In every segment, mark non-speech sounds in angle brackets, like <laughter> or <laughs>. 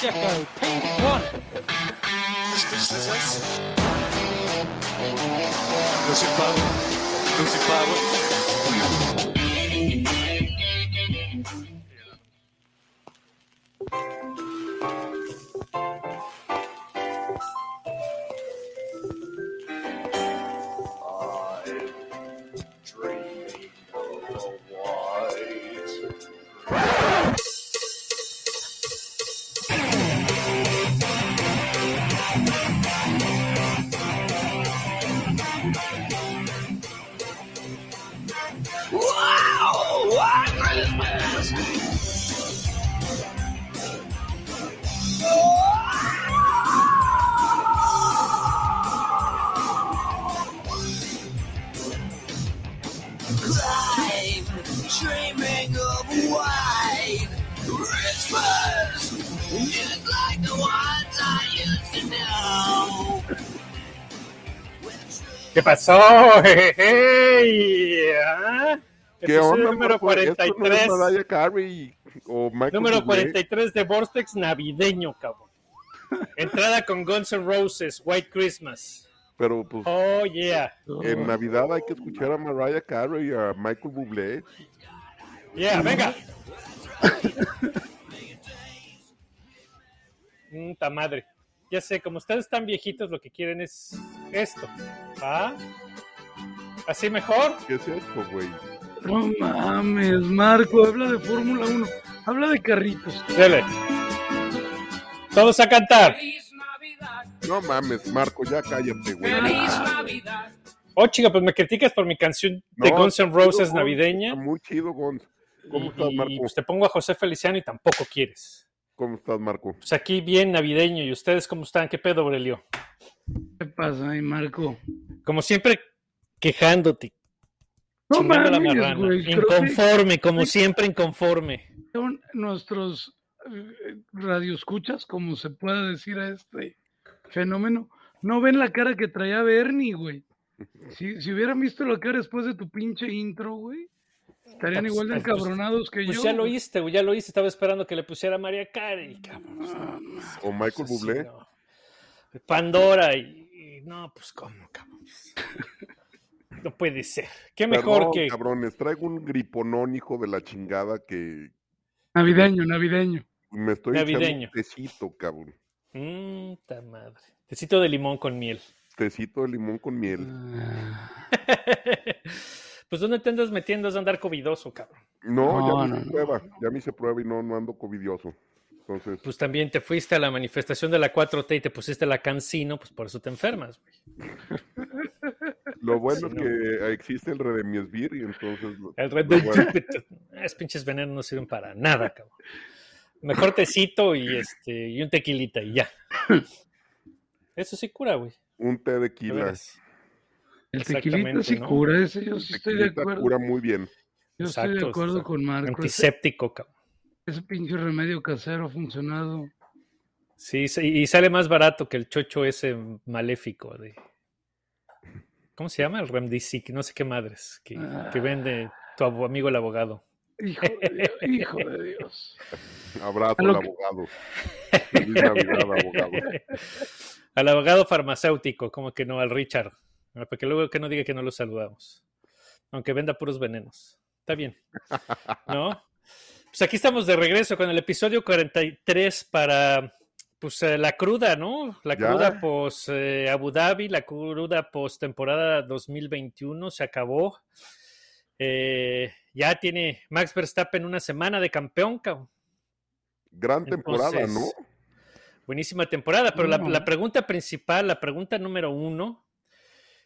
Pacifico, Pete Bonnet. Lucy Flower. Lucy power? Pasó? <laughs> Hey, ¿ah? ¿Qué Episodio onda, número Marco? Esto no es 43. Carey o Número Bublé. 43 de Vortex navideño, cabrón. Entrada con Guns N' Roses, White Christmas. Pero pues Oh, yeah. en Navidad hay que escuchar a Mariah Carey y a Michael Bublé. Yeah, venga. <laughs> Puta madre. Ya sé, como ustedes están viejitos, lo que quieren es esto. ¿Ah? ¿Así mejor? ¿Qué es esto, güey? No mames, Marco, habla de Fórmula 1, habla de carritos. Dele. Todos a cantar. No mames, Marco, ya cállate, güey. Oh, chica, pues me criticas por mi canción de No, Guns N' Roses navideña. Está muy chido, Gonz. ¿Cómo estás, Y Marco? pues te pongo a José Feliciano y tampoco quieres. ¿Cómo estás, Marco? Pues aquí bien navideño. ¿Y ustedes cómo están? ¿Qué pedo, Aurelio? ¿Qué pasa ahí, Marco? Como siempre, quejándote. No mames, marrana. güey, que Inconforme, como siempre, inconforme. son nuestros eh, radioescuchas, como se pueda decir a este fenómeno, no ven la cara que traía Bernie, güey. Si, si hubieran visto la cara después de tu pinche intro, güey, estarían Pues, igual de pues, pues, encabronados que Pues yo. ya lo oíste, güey, ya lo oíste. Estaba esperando que le pusiera María Carey, cabrón. ¿O Michael Pues así, Bublé? no. Pandora y, y no, pues cómo, cabrón. <laughs> No puede ser. Qué mejor Perdón, que cabrones, traigo un griponón, hijo de la chingada, que Navideño, navideño. me estoy Navideño. echando un tecito, cabrón. Mm, ta madre. Tecito de limón con miel. Tecito de limón con miel. Ah, <laughs> pues ¿dónde te andas metiendo? Es andar covidoso, cabrón. No, No, ya me no, hice no. prueba, ya me hice prueba y no, no ando covidioso. Entonces, Pues también te fuiste a la manifestación de la 4T y te pusiste la cancino, pues por eso te enfermas, güey. <laughs> lo bueno Sí, es que existe el Redemiesvir y entonces... lo- El red lo bueno- Es pinches venenos no sirven para nada, cabrón. Mejor tecito y este y un tequilita y ya. <laughs> Eso sí cura, güey. un té de de quila. veras. El tequilita sí ¿no? cura, ese yo sí estoy de acuerdo. cura muy bien. Yo estoy de acuerdo con Marco. Ese, Antiséptico, cabrón. Ese pinche remedio casero ha funcionado. Sí, y sale más barato que el chocho ese maléfico de. ¿Cómo se llama? El Remdisic, no sé qué madres, que, que vende tu amigo el abogado. Hijo de Dios, hijo de Dios. <laughs> Abrazo al que- abogado. Feliz Navidad, abogado. <laughs> Al abogado farmacéutico, como que no, al Richard. Ah, Para que luego que no diga que no lo saludamos. Aunque venda puros venenos. Está bien. ¿No? Pues aquí estamos de regreso con el episodio 43 para pues eh, la cruda, ¿no? La Ya. cruda post eh, Abu Dhabi, la cruda post temporada 2021 se acabó. Eh, ya tiene Max Verstappen una semana de campeón, cabrón. Gran temporada, Entonces, ¿no? Buenísima temporada, pero la, No. la pregunta principal, la pregunta número uno,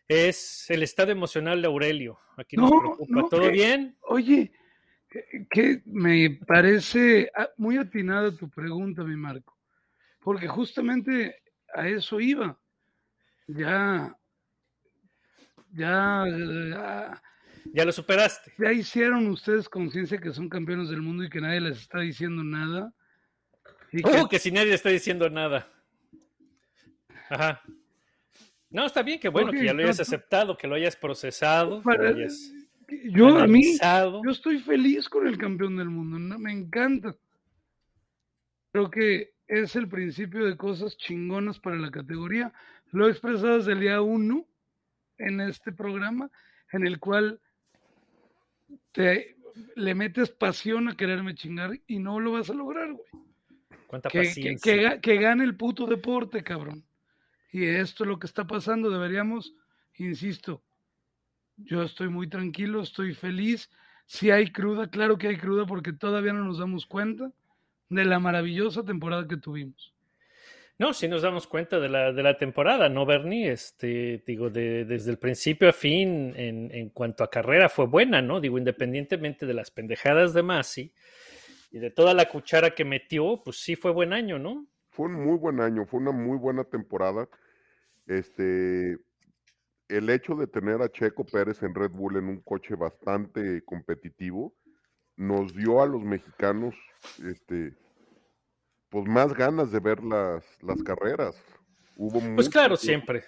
es el estado emocional de Aurelio. Aquí nos No, preocupa. no, ¿Todo bien? Oye, que, que me parece ah, muy atinada tu pregunta, mi Marco, porque justamente a eso iba. Ya, ya, ya, Ya lo superaste. ya hicieron ustedes conciencia que son campeones del mundo y que nadie les está diciendo nada. Y que- que si nadie está diciendo nada. Ajá. No, está bien, que bueno, que ya lo hayas aceptado, que lo hayas procesado, Para- lo hayas yo a mí, yo estoy feliz con el campeón del mundo, ¿no? me encanta. Creo que es el principio de cosas chingonas para la categoría. Lo he expresado desde el día uno en este programa, en el cual te le metes pasión a quererme chingar y no lo vas a lograr, güey. Cuánta Que, que- paciencia. que que gane el puto deporte, cabrón. Y esto es lo que está pasando. Deberíamos, insisto, yo estoy muy tranquilo, estoy feliz. Si hay cruda, claro que hay cruda porque todavía no nos damos cuenta de la maravillosa temporada que tuvimos. No, sí nos damos cuenta de la, de la temporada, ¿no, Bernie? Este, digo, de- desde el principio a fin, en, en cuanto a carrera, fue buena, ¿no? Digo, independientemente de las pendejadas de Masi y de toda la cuchara que metió, pues sí fue buen año, ¿no? Fue un muy buen año, fue una muy buena temporada. Este, el hecho de tener a Checo Pérez en Red Bull en un coche bastante competitivo nos dio a los mexicanos, este, pues más ganas de ver las, las carreras. Hubo Pues mucho claro, siempre.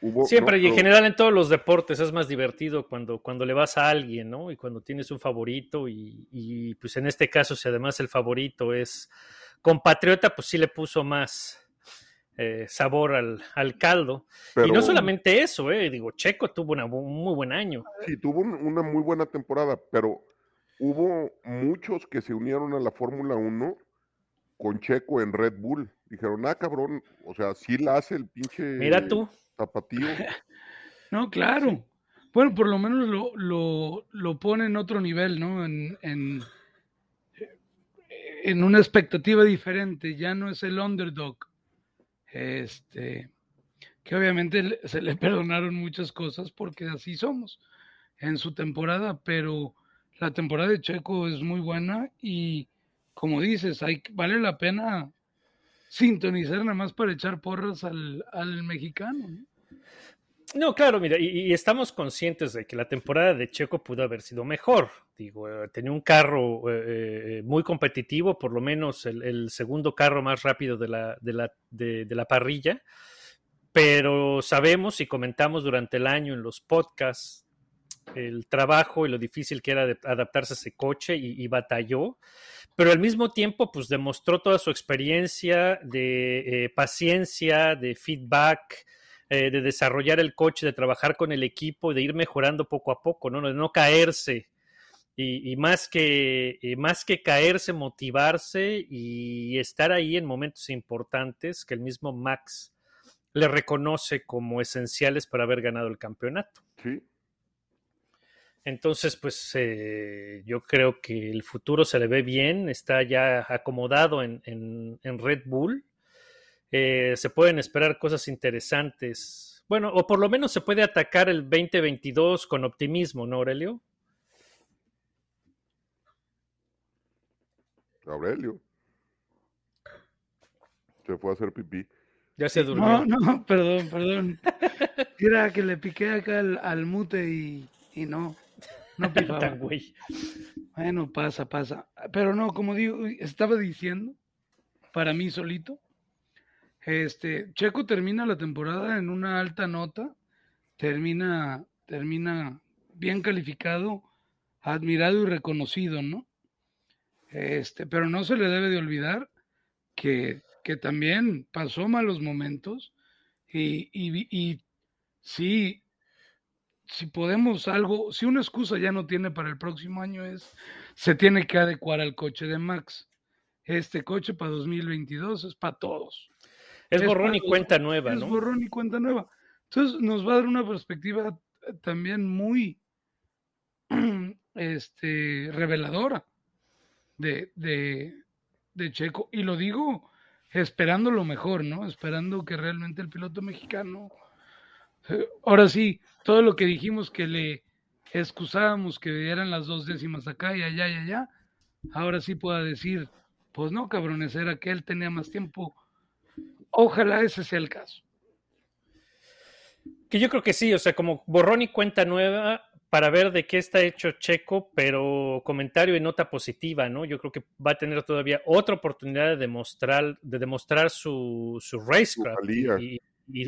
hubo- Siempre, no, y en pero- general en todos los deportes es más divertido cuando, cuando le vas a alguien, ¿no? Y cuando tienes un favorito y, y, pues en este caso, si además el favorito es compatriota, pues sí le puso más eh, sabor al, al caldo. Y no solamente eso, eh, digo, Checo tuvo una un muy buen año. Sí, tuvo un- una muy buena temporada, pero hubo muchos que se unieron a la Fórmula 1 con Checo en Red Bull. Dijeron, ah, cabrón, o sea, sí la hace el pinche Mira tú, tapatío. <laughs> No, claro. Bueno, por lo menos lo, lo, lo pone en otro nivel, ¿no? En, en, en una expectativa diferente. Ya no es el underdog. Este, que obviamente se le <laughs> perdonaron muchas cosas porque así somos en su temporada, pero la temporada de Checo es muy buena y como dices, hay, vale la pena sintonizar nada más para echar porras al, al mexicano. ¿no? No, claro, mira, y, estamos conscientes de que la temporada de Checo pudo haber sido mejor. Digo, eh, tenía un carro eh, eh, muy competitivo, por lo menos el, segundo carro más rápido de la, parrilla, pero sabemos y comentamos durante el año en los podcasts el trabajo y lo difícil que era adaptarse a ese coche y, y batalló, pero al mismo tiempo pues demostró toda su experiencia de paciencia, de feedback, eh, de desarrollar el coche, de trabajar con el equipo, de ir mejorando poco a poco, ¿no? De no caerse. Y, y más, que, más que caerse, motivarse y estar ahí en momentos importantes que el mismo Max le reconoce como esenciales para haber ganado el campeonato. Sí, Entonces, pues eh, yo creo que el futuro se le ve bien, está ya acomodado en, en- en Red Bull. Eh, se pueden esperar cosas interesantes. Bueno, o por lo menos se puede atacar el 2022 con optimismo, ¿no, Aurelio? Aurelio. Se fue a hacer pipí. Ya se durmió. No, no, perdón, perdón. Era que le piqué acá al, al mute y, y no, no pifaba. <laughs> Tan güey. Bueno, pasa, pasa. Pero no, como digo, estaba diciendo, para mí solito, este, Checo termina la temporada en una alta nota, termina, termina bien calificado, admirado y reconocido, ¿no? Este, pero no se le debe de olvidar que, que también pasó malos momentos y, y, y sí, si podemos algo, si una excusa ya no tiene para el próximo año es, se tiene que adecuar al coche de Max. Este coche para 2022 es para todos. Es Es borrón y cuenta nueva, Es ¿no? borrón y cuenta nueva. Entonces nos va a dar una perspectiva también muy <clears throat> este, reveladora de, de, de Checo. Y lo digo esperando lo mejor, ¿no? Esperando que realmente el piloto mexicano, eh, ahora sí, todo lo que dijimos que le excusábamos que dieran las dos décimas acá y allá y allá, ahora sí pueda decir, pues no, cabrones, era que él tenía más tiempo. Ojalá ese sea el caso. Que yo creo que sí, o sea, como borrón y cuenta nueva para ver de qué está hecho Checo, pero comentario y nota positiva, ¿no? Yo creo que va a tener todavía otra oportunidad de demostrar, de demostrar su, su racecraft y, y-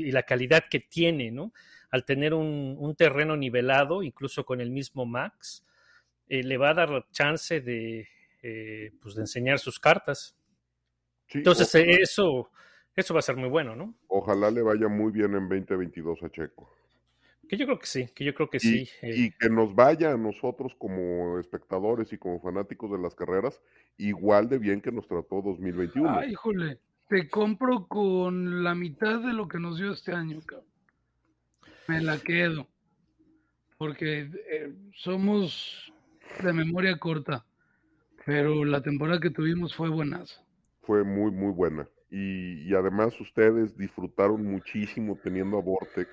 y la calidad que tiene, ¿no? Al tener un, un terreno nivelado, incluso con el mismo Max, eh, le va a dar chance de, eh, pues de enseñar sus cartas. Sí, Entonces, ojalá, eso, eso va a ser muy bueno, ¿no? ojalá le vaya muy bien en 2022 a Checo. Que yo creo que sí, que yo creo que Y, sí. eh, y que nos vaya a nosotros como espectadores y como fanáticos de las carreras igual de bien que nos trató 2021. Ay, híjole, te compro con la mitad de lo que nos dio este año, cabrón. Me la quedo. Porque eh, somos de memoria corta. Pero la temporada que tuvimos fue buenaza. Fue muy, muy buena. Y, y además ustedes disfrutaron muchísimo teniendo a Vortex.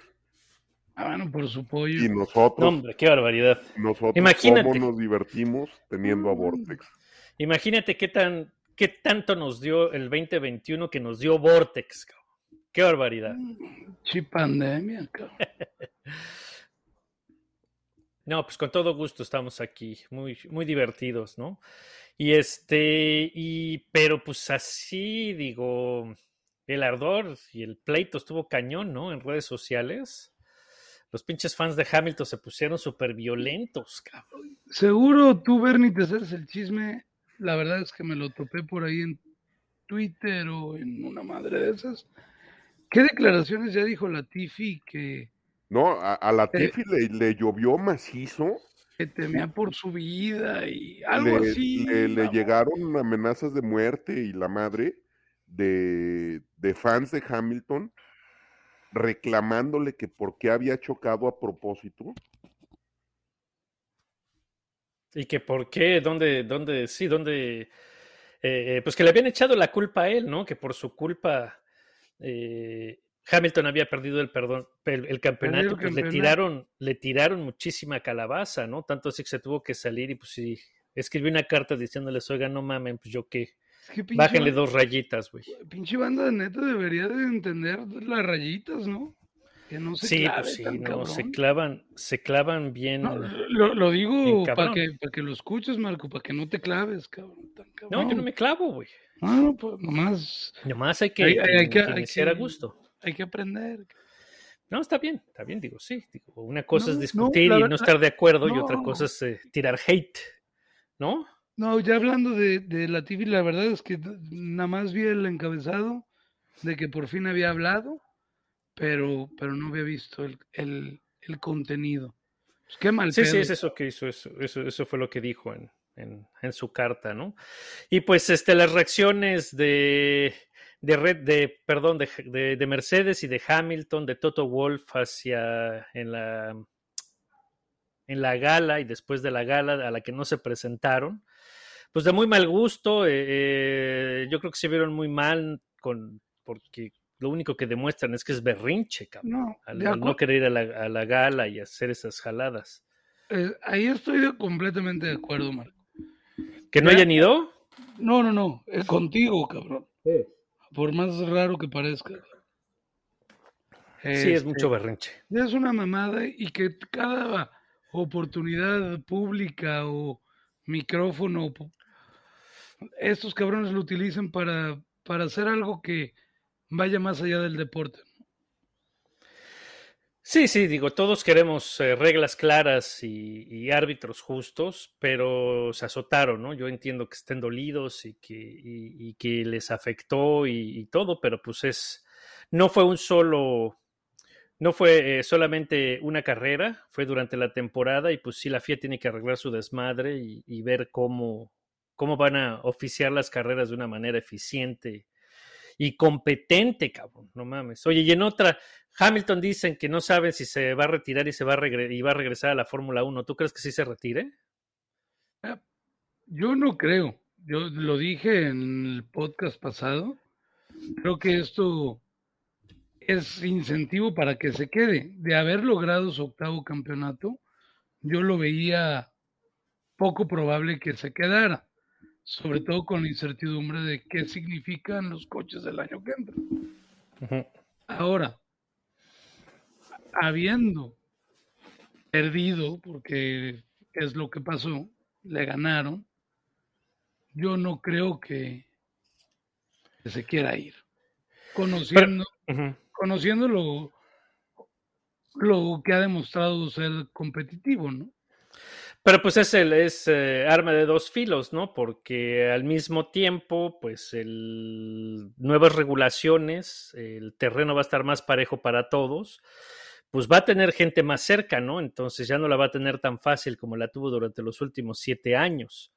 Ah, bueno, por su pollo. Y no, nosotros, hombre, qué barbaridad. nosotros Imagínate. cómo nos divertimos teniendo a Vortex. Imagínate qué tan, qué tanto nos dio el 2021 que nos dio Vortex, cabrón. Qué barbaridad. Sí, pandemia, cabrón. <laughs> No, pues con todo gusto estamos aquí, muy, muy divertidos, ¿no? Y este, y, pero pues así, digo, el ardor y el pleito estuvo cañón, ¿no? En redes sociales. Los pinches fans de Hamilton se pusieron súper violentos, cabrón. Seguro tú, Bernie, te sabes el chisme. La verdad es que me lo topé por ahí en Twitter o en una madre de esas. ¿Qué declaraciones ya dijo la Tifi que, No, a, a la Eh. Tiffy le, le llovió macizo. Que temía por su vida y algo le, así? le- llegaron amenazas de muerte y la madre de, de fans de Hamilton reclamándole que por qué había chocado a propósito. Y que por qué, dónde, dónde, sí, dónde, eh, eh, pues que le habían echado la culpa a él, ¿no? Que por su culpa eh, Hamilton había perdido el, perdón, el, el campeonato, pues le tiraron, le tiraron muchísima calabaza, ¿no? Tanto así que se tuvo que salir y pues sí, escribió una carta diciéndoles, oiga, no mamen, pues yo qué, Es que bájenle dos rayitas, güey. pinche banda de neta debería de entender las rayitas, ¿no? Que no se Sí, pues sí, no, se clavan, se clavan bien. No, lo, lo digo para que, pa' que lo escuches, Marco, para que no te claves, cabrón. tan No, yo no me clavo, güey. No, no, pues nomás Nomás hay que, Hay- hay- hay que- que hay a gusto. Hay que aprender. No, está bien, está bien, digo, sí. Digo, una cosa No, es discutir y no estar de acuerdo y otra cosa es eh, tirar hate, ¿no? No, ya hablando de, de la TV, la verdad es que nada más vi el encabezado de que por fin había hablado, pero, pero no había visto el, el, el contenido. Pues qué mal Sí, sí, es eso que hizo, eso, eso, eso fue lo que dijo en, en, en su carta, ¿no? Y pues este, las reacciones de, de Red, de, perdón, de, de, de Mercedes y de Hamilton, de Toto Wolf hacia en la en la gala y después de la gala a la que no se presentaron, pues de muy mal gusto, eh, eh, yo creo que se vieron muy mal con porque lo único que demuestran es que es berrinche, cabrón, No, al, no querer ir a la, a la gala y hacer esas jaladas. eh, ahí estoy completamente de acuerdo, Marco. ¿Que no Ya. hayan ido? No, no, no, es contigo, cabrón. Por más raro que parezca. Sí, es Este, mucho berrinche. Es una mamada y que cada oportunidad pública o micrófono, estos cabrones lo utilicen para, para hacer algo que vaya más allá del deporte. Sí, sí, digo, todos queremos eh, reglas claras y, árbitros justos, pero se azotaron, ¿no? Yo entiendo que estén dolidos y que, les afectó y, todo, pero pues es, no fue un solo, no fue eh, solamente una carrera, fue durante la temporada y pues sí, la FIA tiene que arreglar su desmadre y, y ver cómo, cómo van a oficiar las carreras de una manera eficiente y competente, cabrón, no mames. Oye, y en otra, Hamilton dicen que no saben si se va a retirar y se va a, regre- y va a regresar a la Fórmula 1. ¿Tú crees que sí se retire? Yo no creo, yo lo dije en el podcast pasado, creo que esto es incentivo para que se quede. De haber logrado su octavo campeonato, yo lo veía poco probable que se quedara, sobre todo con la incertidumbre de qué significan los coches del año que entra. Ahora, habiendo perdido, porque es lo que pasó, le ganaron, yo no creo que, que se quiera ir. Conociendo, conociendo lo, lo que ha demostrado ser competitivo, ¿no? Pero pues es el es eh, arma de dos filos, ¿no? Porque al mismo tiempo, pues el nuevas regulaciones, el terreno va a estar más parejo para todos, pues va a tener gente más cerca, ¿no? Entonces ya no la va a tener tan fácil como la tuvo durante los últimos siete años,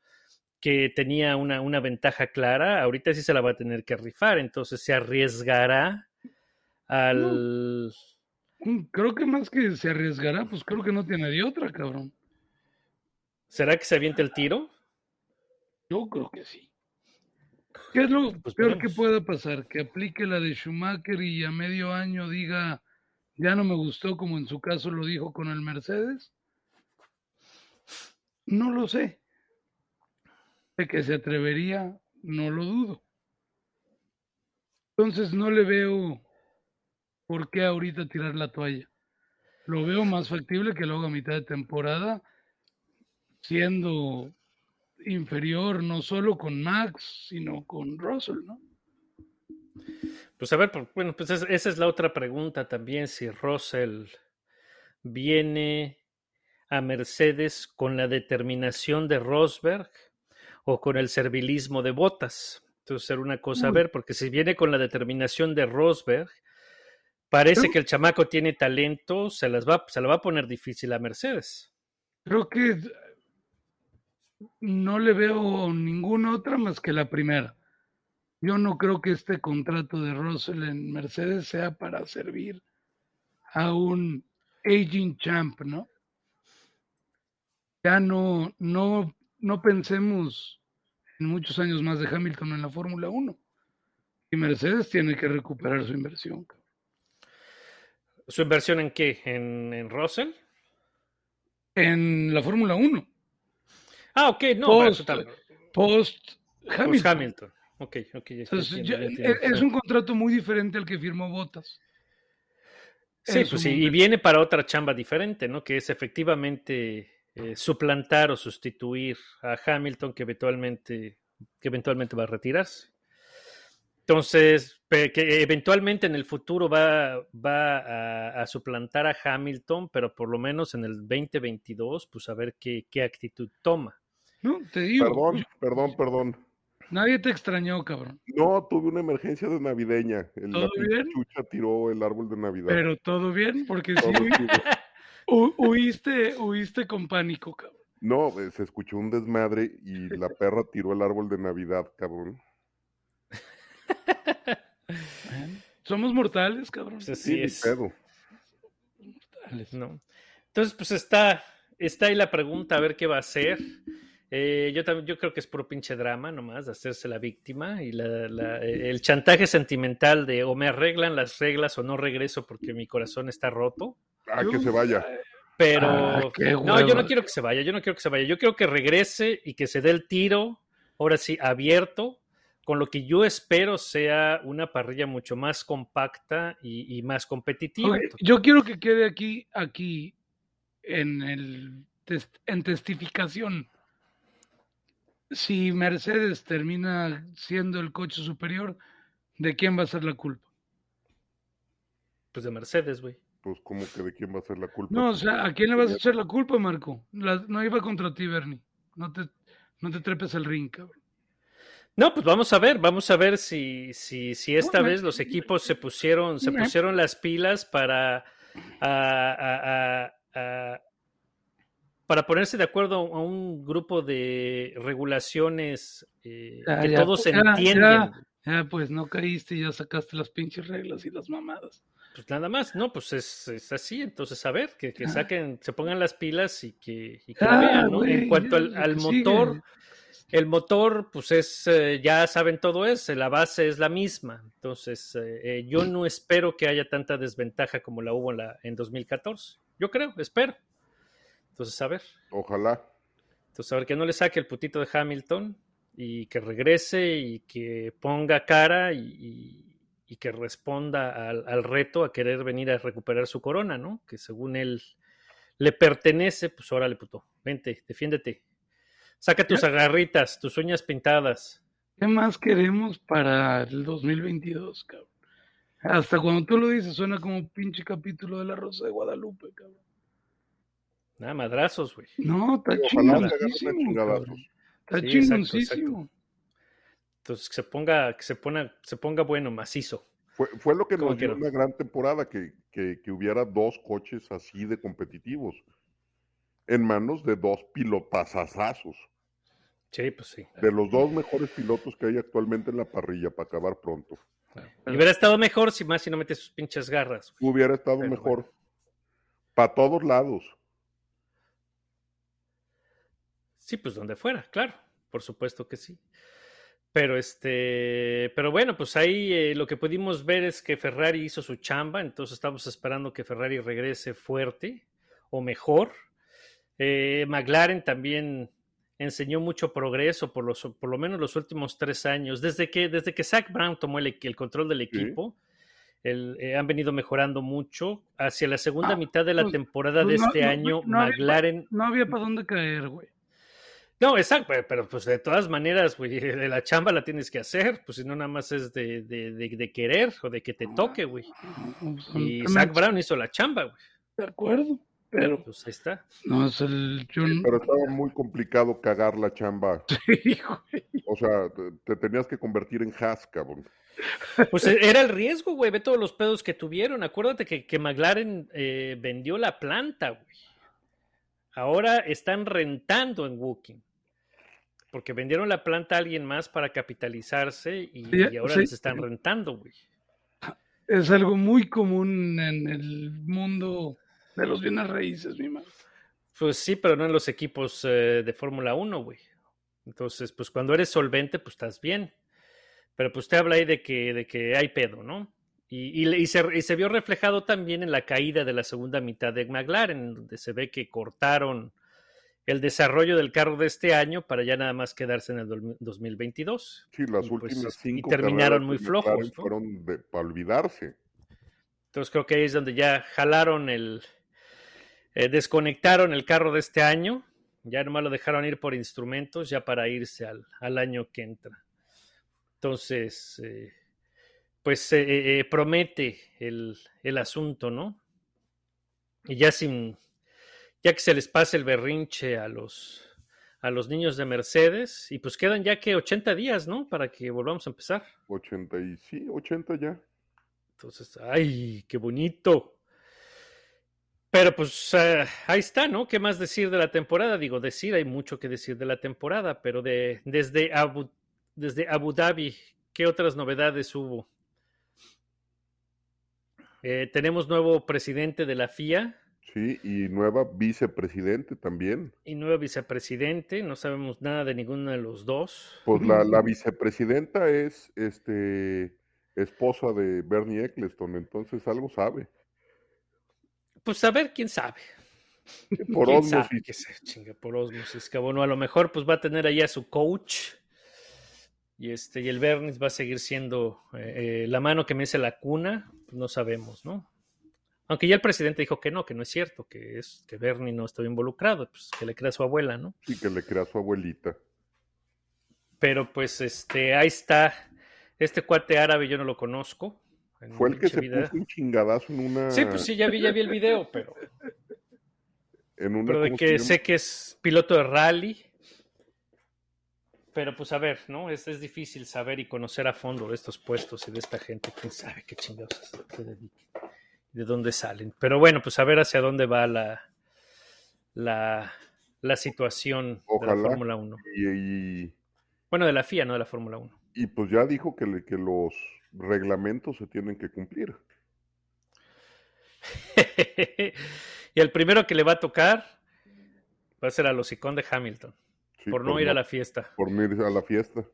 que tenía una, una ventaja clara, ahorita sí se la va a tener que rifar, entonces se arriesgará al... Mm, Creo que más que se arriesgará, pues creo que no tiene de otra, cabrón. ¿Será que se aviente el tiro? Yo creo que sí. ¿Qué es lo Pues peor que pueda pasar? Que aplique la de Schumacher y a medio año diga, ya no me gustó, como en su caso lo dijo con el Mercedes. No lo sé. De que se atrevería, no lo dudo. Entonces no le veo por qué ahorita tirar la toalla. Lo veo más factible que lo haga a mitad de temporada, siendo inferior no solo con Max, sino con Russell, ¿no? Pues a ver, bueno, pues es- esa es la otra pregunta también, si Russell viene a Mercedes con la determinación de Rosberg o con el servilismo de Bottas. Entonces será una cosa a Uy. ver, porque si viene con la determinación de Rosberg, parece que el chamaco tiene talento, se, las va, se la va a poner difícil a Mercedes. Creo que no le veo ninguna otra más que la primera. Yo no creo que este contrato de Russell en Mercedes sea para servir a un aging champ, ¿no? Ya no, no, no pensemos en muchos años más de Hamilton en la Fórmula 1. Y Mercedes tiene que recuperar su inversión. ¿Su inversión en qué? ¿En, en Russell? En la Fórmula 1, Ah, ok, no, bueno, Post- total, post Hamilton. Ok, ok, Entonces, entiendo, ya- ya entiendo. es es un contrato muy diferente al que firmó Bottas. Sí, pues sí, y viene para otra chamba diferente, ¿no? Que es efectivamente eh, suplantar o sustituir a Hamilton que eventualmente, que eventualmente va a retirarse. Entonces, que eventualmente en el futuro va, va a, a suplantar a Hamilton, pero por lo menos en el 2022, pues a ver qué, qué actitud toma. No, te digo, Perdón, perdón, perdón. Nadie te extrañó, cabrón. No, tuve una emergencia de navideña. El, ¿Todo bien? chucha tiró el árbol de Navidad. Pero todo bien, porque sí, Todo <laughs> hu- huiste, huiste con pánico, cabrón. No, eh, se escuchó un desmadre y la <laughs> perra tiró el árbol de Navidad, cabrón. Somos mortales, cabrón. Pues así Sí, es. pedo. Mortales. ¿no? Entonces, pues está, está ahí la pregunta, a ver qué va a hacer. Eh, yo también, yo creo que es puro pinche drama nomás, de hacerse la víctima y la- la- eh, el chantaje sentimental de o me arreglan las reglas o no regreso porque mi corazón está roto. Ah, que se vaya. Pero Ah, no, yo no quiero que se vaya, yo no quiero que se vaya, yo quiero que regrese y que se dé el tiro, ahora sí, abierto, con lo que yo espero sea una parrilla mucho más compacta y, y más competitiva. Yo quiero que quede aquí, aquí, en el en testificación. Si Mercedes termina siendo el coche superior, ¿de quién va a ser la culpa? Pues de Mercedes, güey. Pues como que de quién va a ser la culpa. No, o sea, ¿a quién le vas a echar la culpa, Marco? La- no iba contra ti, Bernie. No te, no te trepes al ring, cabrón. No, pues vamos a ver, vamos a ver si, si, si esta No, vez los equipos se pusieron, se pusieron las pilas para, a- a- a- a- para ponerse de acuerdo a un grupo de regulaciones eh, Ya, que ya, todos ya, entienden. ya. Pues no caíste y ya sacaste las pinches reglas y las mamadas. Pues nada más, no, pues es, es así, entonces a ver, que, que Ah. saquen, se pongan las pilas y que, y que Ah, vean, ¿no? güey, En cuanto al, al sigue. motor, el motor, pues es, eh, ya saben todo eso, la base es la misma. Entonces, eh, eh, yo no espero que haya tanta desventaja como la hubo en, la, en 2014. Yo creo, espero. Entonces, a ver. Ojalá. Entonces, a ver que no le saque el putito de Hamilton y que regrese y que ponga cara y, y- y que responda al, al reto a querer venir a recuperar su corona, ¿no? Que según él le pertenece, pues órale, puto, vente, defiéndete. Saca tus agarritas, tus uñas pintadas. ¿Qué más queremos para el 2022, cabrón? Hasta cuando tú lo dices suena como un pinche capítulo de La Rosa de Guadalupe, cabrón. Nada, madrazos, güey. No, está chingoncísimo. Está chingoncísimo. Entonces que se ponga, que se ponga, se ponga bueno, macizo. Fue, fue lo que nos dio quiero. una gran temporada, que, que, que hubiera dos coches así de competitivos en manos de dos pilotazazazos, Sí, pues sí. de los dos mejores pilotos que hay actualmente en la parrilla para acabar pronto. Y hubiera estado mejor si más si no metes sus pinches garras. güey. Hubiera estado Pero mejor para todos lados. Sí, pues donde fuera, claro, por supuesto que sí. Pero este, pero bueno, pues ahí eh, lo que pudimos ver es que Ferrari hizo su chamba, entonces estamos esperando que Ferrari regrese fuerte o mejor. Eh, McLaren también enseñó mucho progreso por los, por lo menos los últimos tres años, desde que desde que Zach Brown tomó el, el control del equipo. el- eh, han venido mejorando mucho. Hacia la segunda Ah, mitad de la pues- temporada de pues no- este no- año, no había- McLaren No había para dónde caer, güey. No, exacto, pero, pero, pues de todas maneras, güey, <laughs> de la chamba la tienes que hacer, pues si no nada más es de, de, de- de querer o de que te toque, güey. Y Zach Brown hizo la chamba, güey. De acuerdo, pero Pues ahí está. no es el. Pero estaba muy complicado cagar la chamba. <laughs> Sí, güey. O sea, te, te tenías que convertir en Haas, cabrón. Pues e- era el riesgo, güey, ve todos los pedos que tuvieron. Acuérdate que, que McLaren eh, vendió la planta, güey. Ahora están rentando en Woking. Porque vendieron la planta a alguien más para capitalizarse y, Sí, y ahora sí. les están rentando, güey. Es algo muy común en el mundo de los bienes raíces, mi madre. Pues sí, pero no en los equipos eh, de Fórmula 1, güey. Entonces, pues cuando eres solvente, pues estás bien. Pero pues te habla ahí de que, de que hay pedo, ¿no? Y, y y se, y se vio reflejado también en la caída de la segunda mitad de McLaren, donde se ve que cortaron el desarrollo del carro de este año para ya nada más quedarse en el dol- 2022. Sí, las Y, pues, últimas y cinco terminaron carreras muy flojos, ¿no? Fueron de, para olvidarse. Entonces creo que ahí es donde ya jalaron el, eh, desconectaron el carro de este año, ya nomás lo dejaron ir por instrumentos, ya para irse al, al año que entra. Entonces, eh, pues eh, eh, promete el, el asunto, ¿no? Y ya sin, ya que se les pase el berrinche a los, a los niños de Mercedes, y pues quedan ya que 80 días, ¿no? Para que volvamos a empezar. 80 y sí, 80 ya. Entonces, ay, qué bonito. Pero pues eh, ahí está, ¿no? ¿Qué más decir de la temporada? Digo, decir, hay mucho que decir de la temporada, pero de, desde, Abu, desde Abu Dhabi, ¿qué otras novedades hubo? Eh, tenemos nuevo presidente de la FIA Sí, y nueva vicepresidente también. y nuevo vicepresidente, no sabemos nada de ninguno de los dos. Pues la, la <laughs> vicepresidenta es este esposa de Bernie Eccleston, entonces algo sabe. Pues a ver, quién sabe. <laughs> Por ¿Quién sabe osmosis. que se chinga por osmosis, cabrón? O a lo mejor pues va a tener ahí a su coach y este y el Bernis va a seguir siendo eh, eh, la mano que me dice la cuna, pues no sabemos, ¿no? Aunque ya el presidente dijo que no, que no es cierto, que es que Bernie no estaba involucrado, pues que le crea a su abuela, ¿no? Y que le crea a su abuelita. Pero pues este ahí está este cuate árabe yo no lo conozco. Fue el que se vida. puso un chingadazo en una. Sí, pues sí, ya vi, ya vi el video, pero <laughs> En una pero de ¿cómo se que sé que es piloto de rally. Pero pues a ver, ¿no? Es, es difícil saber y conocer a fondo de estos puestos y de esta gente. ¿Quién sabe qué chingados que dedique? ¿De dónde salen? Pero bueno, pues a ver hacia dónde va la, la, la situación de la Fórmula 1. Y, y- Bueno, de la FIA, no de la Fórmula 1. y pues ya dijo que, le- que los reglamentos se tienen que cumplir. <laughs> y el primero que le va a tocar va a ser al hocicón de Hamilton, Sí, por no ir a la fiesta. por no ir a la fiesta.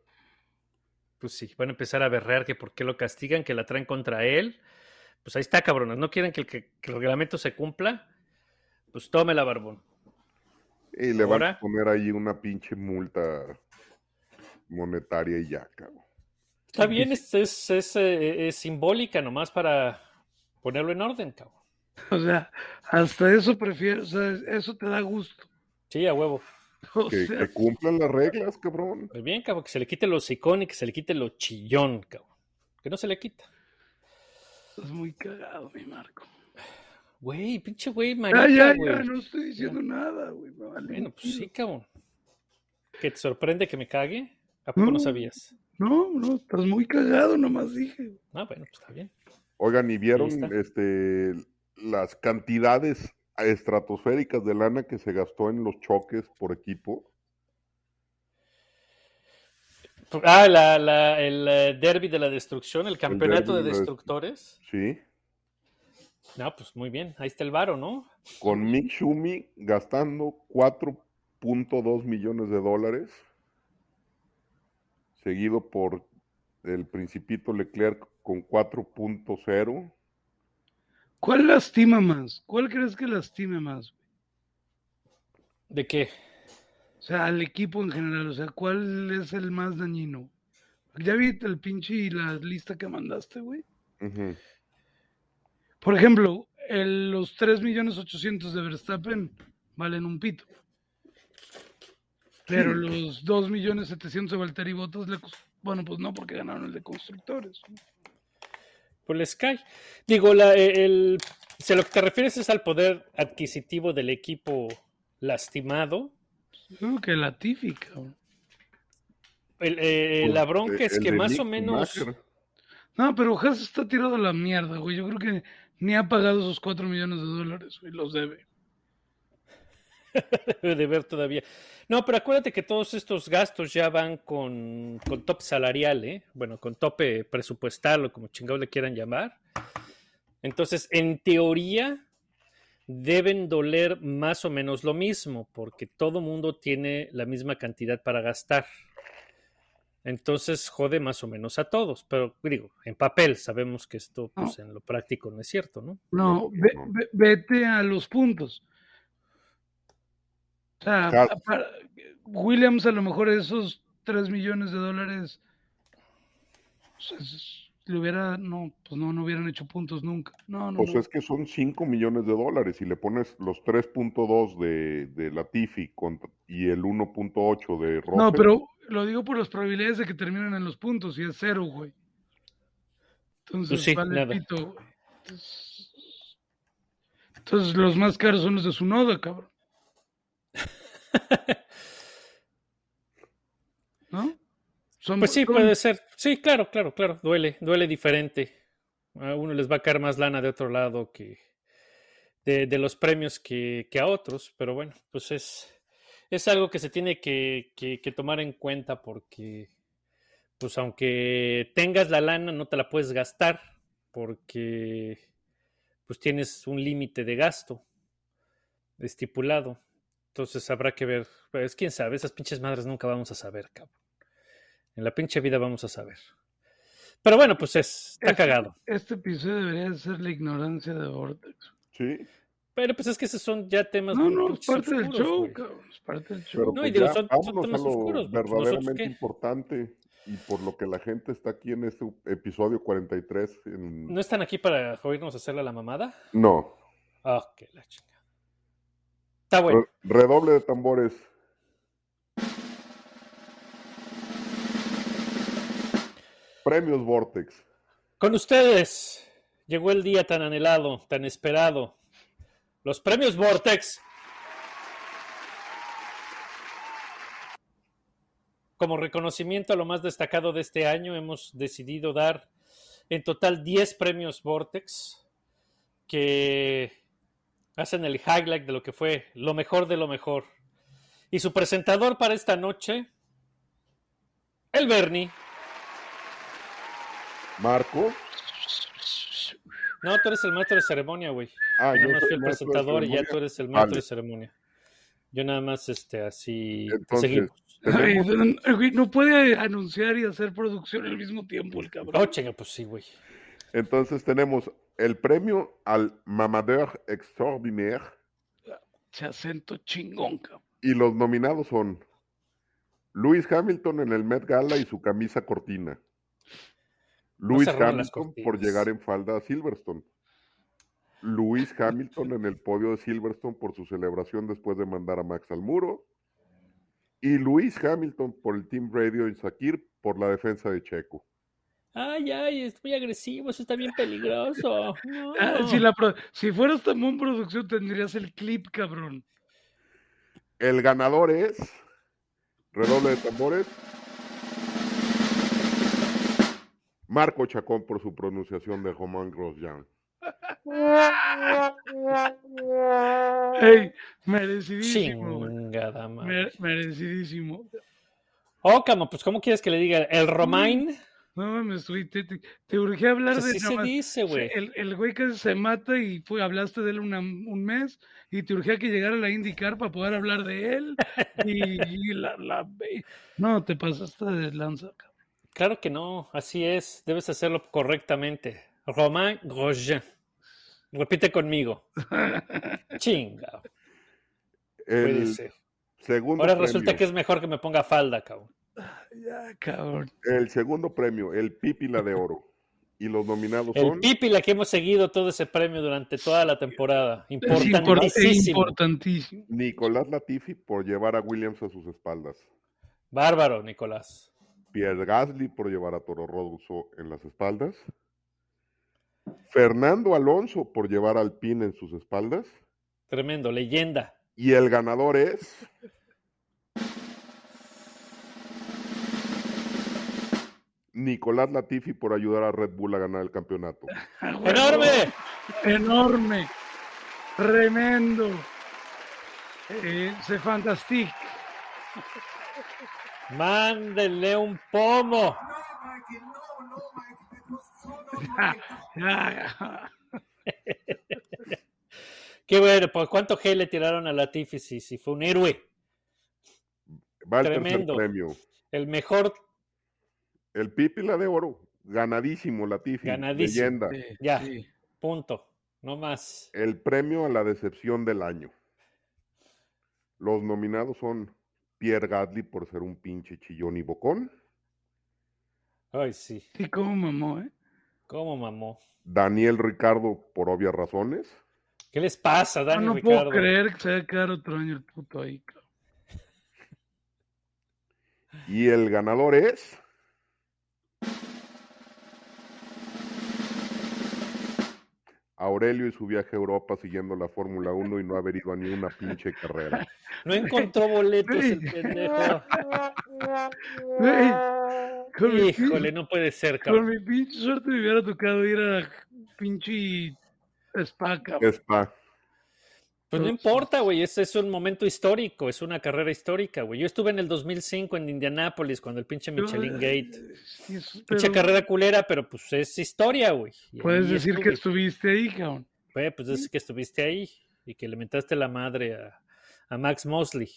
Pues sí, van a empezar a berrear que por qué lo castigan, que la traen contra él. Pues ahí está, cabrones. ¿No quieren que el, que, que el reglamento se cumpla? Pues tómela, barbón. Y le van Ahora. a poner ahí una pinche multa monetaria y ya, cabrón. Está bien, es, es, es, eh, es simbólica nomás para ponerlo en orden, cabrón. <laughs> O sea, hasta eso prefiero, o sea, eso te da gusto. Sí, a huevo. <laughs> O Que, sea, que cumplan las reglas, cabrón. Pues bien, cabrón, que se le quite lo hocicón y que se le quite lo chillón, cabrón. Que no se le quita. Es muy cagado, mi Marco. Güey, pinche güey, Ya, marica, ya, güey. ya, no estoy diciendo nada, güey. vale Bueno, pues sí, cabrón. ¿Que te sorprende que me cague? ¿A poco no No. sabías? No, no, estás muy cagado, nomás dije. Ah, bueno, pues está bien. Oigan, ¿y vieron este, las cantidades estratosféricas de lana que se gastó en los choques por equipo? Ah, la, la, el eh, derby de la destrucción, el campeonato de destructores. Sí. No, pues muy bien. Ahí está el varo, ¿no? Con Mick Schumi gastando 4.2 millones de dólares, seguido por el Principito Leclerc con 4.0. ¿Cuál lastima más? ¿Cuál crees que lastime más? ¿De qué? O sea, al equipo en general, o sea, ¿cuál es el más dañino? Ya vi el pinche y la lista que mandaste, güey. Por ejemplo, el- los 3 millones 800 de Verstappen valen un pito. Pero los 2 millones 700 de Valtteri Bottas le costó. Bueno, pues no, porque ganaron el de constructores. Por el Sky. Digo, la, eh, el, si a lo que te refieres es al poder adquisitivo del equipo lastimado. Creo que la típica. El, eh, Pues, la bronca eh, es el que más o menos. No, pero Haas está tirado a la mierda, güey. Yo creo que ni ha pagado esos 4 millones de dólares, güey. Los debe. <laughs> debe de ver todavía. No, pero acuérdate que todos estos gastos ya van con, con tope salarial, ¿eh? Bueno, con tope presupuestal o como chingados le quieran llamar. Entonces, en teoría, deben doler más o menos lo mismo, porque todo mundo tiene la misma cantidad para gastar. Entonces, jode más o menos a todos. Pero digo, en papel sabemos que esto, pues, en lo práctico no es cierto, ¿no? No, No, ve- no. ve- vete a los puntos. O sea, para- Williams a lo mejor esos 3 millones de dólares pues, es- le hubiera, no, pues no, no hubieran hecho puntos nunca. No, no, Pues no. es que son 5 millones de dólares y le pones los 3.2 de, de Latifi contra- y el 1.8 de Russell. No, pero lo digo por las probabilidades de que terminen en los puntos y es cero, güey. Entonces, Pues sí, vale nada. pito, güey. Entonces, entonces, los más caros son los de su noda, cabrón. <laughs> ¿No? Son- Pues sí, son- puede ser. Sí, claro, claro, claro. Duele, duele diferente. A uno les va a caer más lana de otro lado que de, de los premios que, que a otros, pero bueno, pues es, es algo que se tiene que, que- que tomar en cuenta porque, pues aunque tengas la lana, no te la puedes gastar porque pues tienes un límite de gasto estipulado. Entonces habrá que ver. Pues quién sabe, esas pinches madres nunca vamos a saber, cabrón. En la pinche vida vamos a saber. Pero bueno, pues es, está Este- cagado. Este episodio debería ser la ignorancia de Vortex. Sí, Pero pues es que esos son ya temas No, no, es parte del show, cabrón. Es parte del show. pero No, pues y digo, ya, son- temas a lo oscuros, pues, ¿nosotros verdaderamente qué? importante y por lo que la gente está aquí en este episodio 43. En... ¿No están aquí para oírnos hacerle la mamada? No. Ah, que la chinga. Está bueno. Re- Redoble de tambores. Premios Vortex. Con ustedes llegó el día tan anhelado, tan esperado. Los premios Vortex. Como reconocimiento a lo más destacado de este año, hemos decidido dar en total 10 premios Vortex que hacen el highlight de lo que fue lo mejor de lo mejor. Y su presentador para esta noche, el Bernie. Marco. No, tú eres el maestro de ceremonia, güey. Ah, Yo yo nada más soy fui el presentador y ya tú eres el maestro Vale. de ceremonia. Yo nada más, este, así. te Entonces, seguimos. Ay, no puede anunciar y hacer producción al mismo tiempo el cabrón. Oh, chinga, pues sí, güey. entonces tenemos el premio al Mamadeur Extraordinaire Ese acento chingón, cabrón. y los nominados son Lewis Hamilton en el Met Gala y su camisa cortina. Lewis las Hamilton por llegar en falda a Silverstone. Lewis <laughs> Hamilton en el podio de Silverstone por su celebración después de mandar a Max al muro. Y Lewis Hamilton por el Team Radio en Sakir por la defensa de Checo. Ay, ay, es muy agresivo, eso está bien peligroso. <laughs> No. Ah, si, la pro- si fueras tan buen producción, tendrías el clip, cabrón. El ganador es. Redoble de tambores. Marco Chacón por su pronunciación de Román Grosjean. Ey, merecidísimo. Chingada madre. Mer- merecidísimo. Oh, camo, pues ¿cómo quieres que le diga? ¿El Romain? No mames, güey, te, te, te urgí hablar Pues de así se dice, güey. El, el güey que se mata y fue, hablaste de él una- un mes y te urgía que llegara la indicar para poder hablar de él. Y, y la, la- No, te pasaste de lanza. cabrón. Claro que no, así es. Debes hacerlo correctamente. Romain Grosjean. Repite conmigo. <laughs> Chinga. Puede El ser. segundo Ahora premio, resulta que es mejor que me ponga falda, cabrón. Ya, cabrón. el segundo premio, el Pípila de Oro. Y los nominados El son Pipi, la que hemos seguido todo ese premio durante toda la temporada. Importantísimo. importantísimo. Nicolás Latifi por llevar a Williams a sus espaldas. Bárbaro, Nicolás. Pierre Gasly por llevar a Toro Rosso en las espaldas. Fernando Alonso por llevar al PIN en sus espaldas. Tremendo, leyenda. Y el ganador es. Nicolás Latifi por ayudar a Red Bull a ganar el campeonato. <laughs> ¡Enorme! Enorme. Tremendo. Eh, se fantastic. Mándenle un pomo. <laughs> Qué bueno, pues cuánto G le tiraron a Latifi, sí, fue un héroe. Va el Tremendo. tercer premio. El mejor, El Pípila de Oro. Ganadísimo, Latifi. Ganadísimo. Leyenda. Sí, Ya. sí. punto, no más. El premio a la decepción del año. Los nominados son Pierre Gasly por ser un pinche chillón y bocón. Ay, sí, Sí, cómo mamó, ¿eh? cómo mamó. Daniel Ricardo por obvias razones. ¿Qué les pasa, No, Dani no Ricardo? puedo creer que se vaya a quedar otro año el puto ahí, cabrón. Y el ganador es. Aurelio y su viaje a Europa siguiendo la Fórmula 1 y no haber ido a ni una pinche carrera. No encontró boletos el pendejo. Con Híjole, no puede ser, Con cabrón. mi pinche suerte me hubiera tocado ir a pinche spa, cabrón. Spa. Pues no importa, güey, ese es un momento histórico, es una carrera histórica, güey. Yo estuve en el 2005 en Indianápolis cuando el pinche Michelin Gate. Sí, es- Pinche carrera culera, pero pues es historia, güey. Puedes decir que estuviste ahí, cabrón. Güey, pues es que estuviste ahí y que le mentaste la madre a, a Max Mosley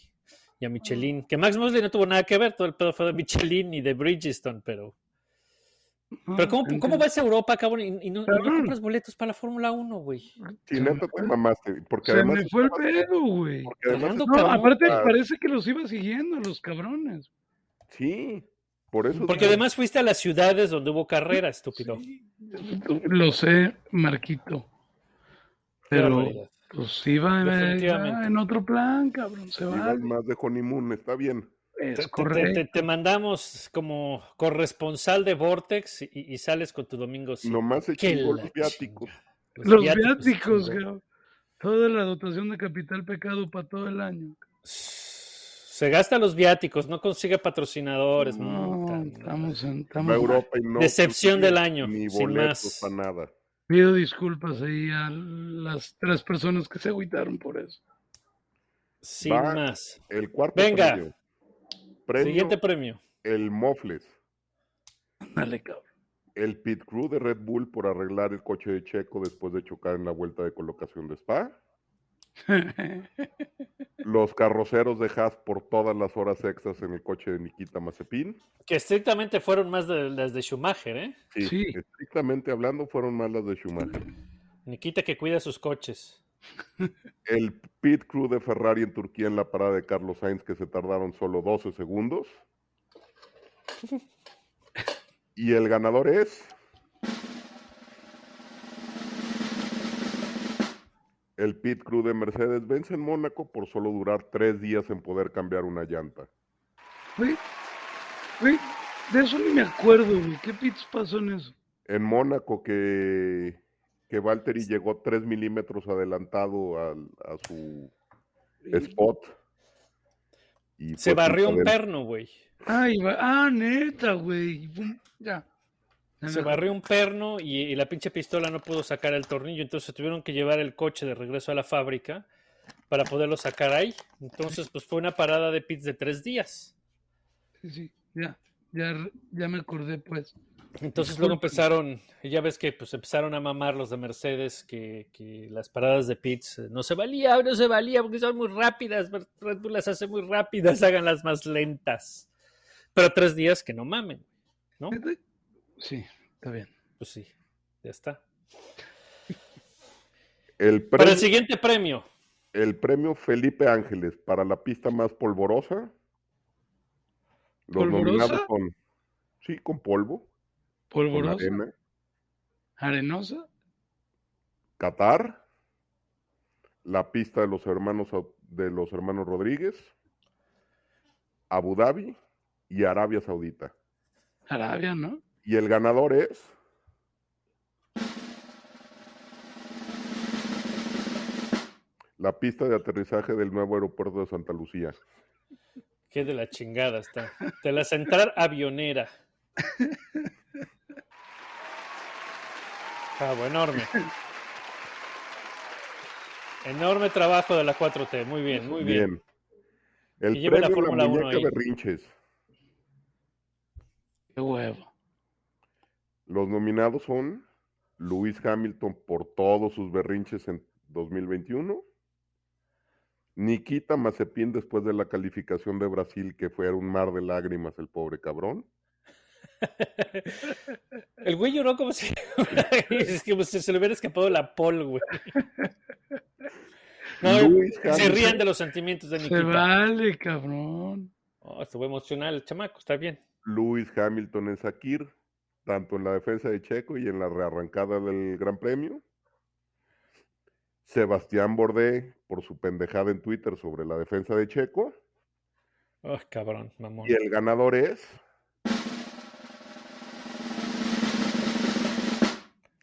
y a Michelin. Que Max Mosley no tuvo nada que ver, todo el pedo fue de Michelin y de Bridgestone, pero. Pero ¿cómo, cómo vas a Europa, cabrón? Y, y no, y no Cabrón. compras boletos para la Fórmula 1, güey. Si neta te mamaste. Porque Se además. me fue el pedo, güey. porque además Fernando No, aparte ah, parece que los iba siguiendo los cabrones. Sí, por eso. Porque digo, además fuiste a las ciudades donde hubo carrera, estúpido. Lo sé, Marquito. Pero pues iba, iba en otro plan, cabrón. Se va. más de honeymoon, está bien. Es Te, mandamos como corresponsal de Vortex y, y sales con tu domingo. sí. Nomás la los viáticos. Los viáticos, viáticos, cabrón. Toda la dotación de capital pecado para todo el año. Se gasta los viáticos, no consigue patrocinadores. No, estamos en. Estamos... Europa y no Decepción del año, Ni sin boletos más. para nada. Pido disculpas ahí a las tres personas que se agüitaron por eso. Sin Va. más. El cuarto Venga. premio. Premio, Siguiente premio. el Mofles. Dale, cabrón. El pit crew de Red Bull por arreglar el coche de Checo después de chocar en la vuelta de colocación de Spa. <laughs> Los carroceros de Haas por todas las horas extras en el coche de Nikita Mazepin. Que estrictamente fueron más de las de Schumacher, ¿eh? Sí, Sí. estrictamente hablando fueron más las de Schumacher. Nikita que cuida sus coches. El pit crew de Ferrari en Turquía en la parada de Carlos Sainz que se tardaron solo 12 segundos. Y el ganador es... El pit crew de Mercedes-Benz en Mónaco por solo durar tres días en poder cambiar una llanta. Güey, güey, de eso ni me acuerdo, güey. ¿Qué pitos pasó en eso? En Mónaco que, que Valtteri llegó 3 milímetros adelantado al- a su spot. y Se barrió un perno, güey. Ay, ah, neta, güey. Ya. Se barrió un perno y, y la pinche pistola no pudo sacar el tornillo, entonces tuvieron que llevar el coche de regreso a la fábrica para poderlo sacar ahí. Entonces, pues fue una parada de pits de tres días. Sí, sí, ya, ya, ya me acordé, pues. Entonces luego empezaron, ya ves que pues empezaron a mamar los de Mercedes que, que las paradas de pits eh, no se valía, no se valía porque son muy rápidas, Red Bull las hace muy rápidas, <laughs> háganlas más lentas. Pero tres días que no mamen, ¿no? Sí, está bien. Pues sí, ya está. El Para premio, el siguiente premio, el premio Felipe Ángeles para la pista más polvorosa. Los nominados ¿Polvorosa? son, sí, con polvo, Polvorosa, arena, arenosa, Qatar, la pista de los hermanos de los hermanos Rodríguez, Abu Dhabi y Arabia Saudita. Arabia, ¿no? Y el ganador es la pista de aterrizaje del nuevo aeropuerto de Santa Lucía. qué de la chingada está. De la central avionera. <laughs> Bravo, enorme. Enorme trabajo de la 4T, muy bien, muy bien. Bien. El la premio La Fórmula uno Muñeca ahí. Berrinches. Qué huevo. Los nominados son Luis Hamilton por todos sus berrinches en 2021. Nikita Mazepin después de la calificación de Brasil, que fue un mar de lágrimas el pobre cabrón. El güey lloró como si, <laughs> es se le hubiera escapado la pol, güey. <laughs> No, Luis se Hamilton. rían de los sentimientos de Se Nikita. vale, cabrón. Oh, estuvo emocional el chamaco, está bien. Luis Hamilton en Sakir, tanto en la defensa de Checo y en la rearrancada del Gran Premio. Sebastián Bordé por su pendejada en Twitter sobre la defensa de Checo. Oh, cabrón, mamón. Y el ganador es.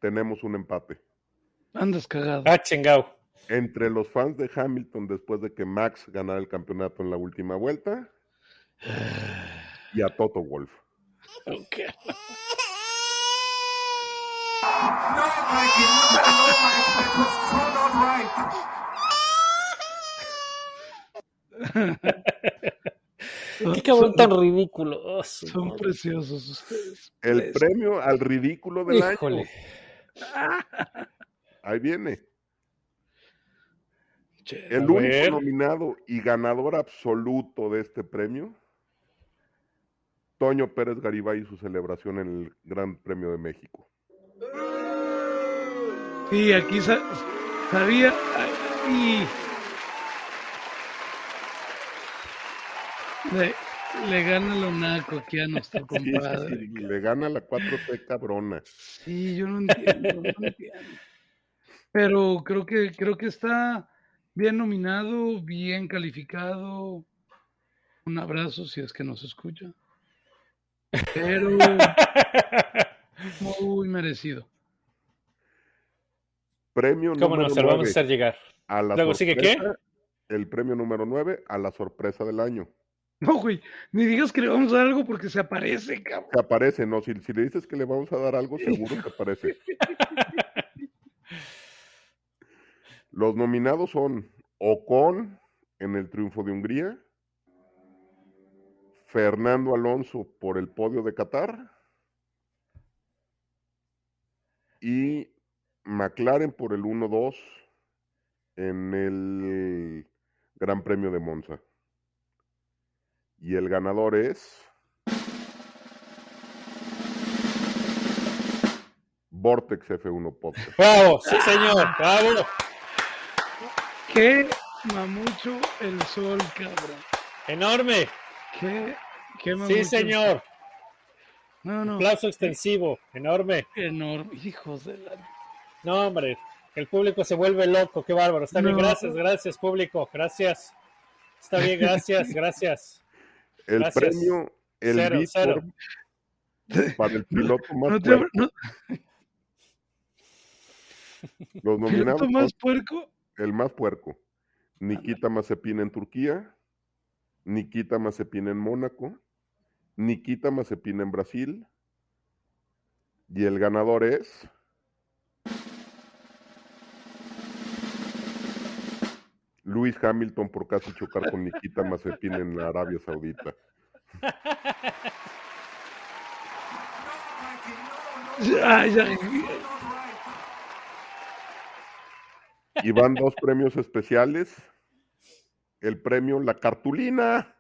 Tenemos un empate. Andas cagado. Ah, chingao. Entre los fans de Hamilton después de que Max ganara el campeonato en la última vuelta. Y a Toto Wolf. Ok. Qué cabrón tan ridículo. Oh, Son madre. preciosos ustedes. El premio al ridículo del Híjole. año. Ahí viene. Che, El único ver. nominado y ganador absoluto de este premio, Toño Pérez Garibay y su celebración en el Gran Premio de México. Sí, aquí sa- sabía. Y le gana lo naco aquí a nuestro sí, compadre. sí, le gana la 4T <laughs> cabrona. Sí, yo no entiendo, no entiendo. Pero creo que creo que está bien nominado, bien calificado. Un abrazo si es que nos escucha. Pero <laughs> muy merecido. Premio ¿Cómo no? número Se lo vamos a 9, hacer llegar. a la Luego sigue, ¿qué? sorpresa- El premio número 9 a la sorpresa del año. No, güey, ni digas que le vamos a dar algo porque se aparece, cabrón. Se aparece, ¿no? Si, si le dices que le vamos a dar algo, seguro que aparece. <laughs> Los nominados son Ocon en el triunfo de Hungría, Fernando Alonso por el podio de Qatar y McLaren por el 1-2 en el Gran Premio de Monza. Y el ganador es Vortex F1 Podcast. ¡Bravo! ¡Sí, señor! ¡Bravo! Qué mamucho el sol, cabrón. ¡Enorme! Qué, qué mamucho. ¡Sí, señor! No, no, Aplauso extensivo. ¡Enorme! enorme. Hijos de la. No, hombre. El público se vuelve loco. ¡Qué bárbaro! Está bien. Gracias, gracias, público. Gracias. Está bien, gracias, <laughs> gracias. El Gracias. premio, el Cero, beat cero. por, <laughs> Para el piloto más ¿No te puerco, no- los nominados ¿Piloto más puerco? el más puerco, Nikita Mazepin en Turquía, Nikita Mazepin en Mónaco, Nikita Mazepin en Brasil, y el ganador es Luis Hamilton por casi chocar con Nikita Mazepin en la Arabia Saudita. Ya, ya. Y van dos premios especiales. El premio La Cartulina.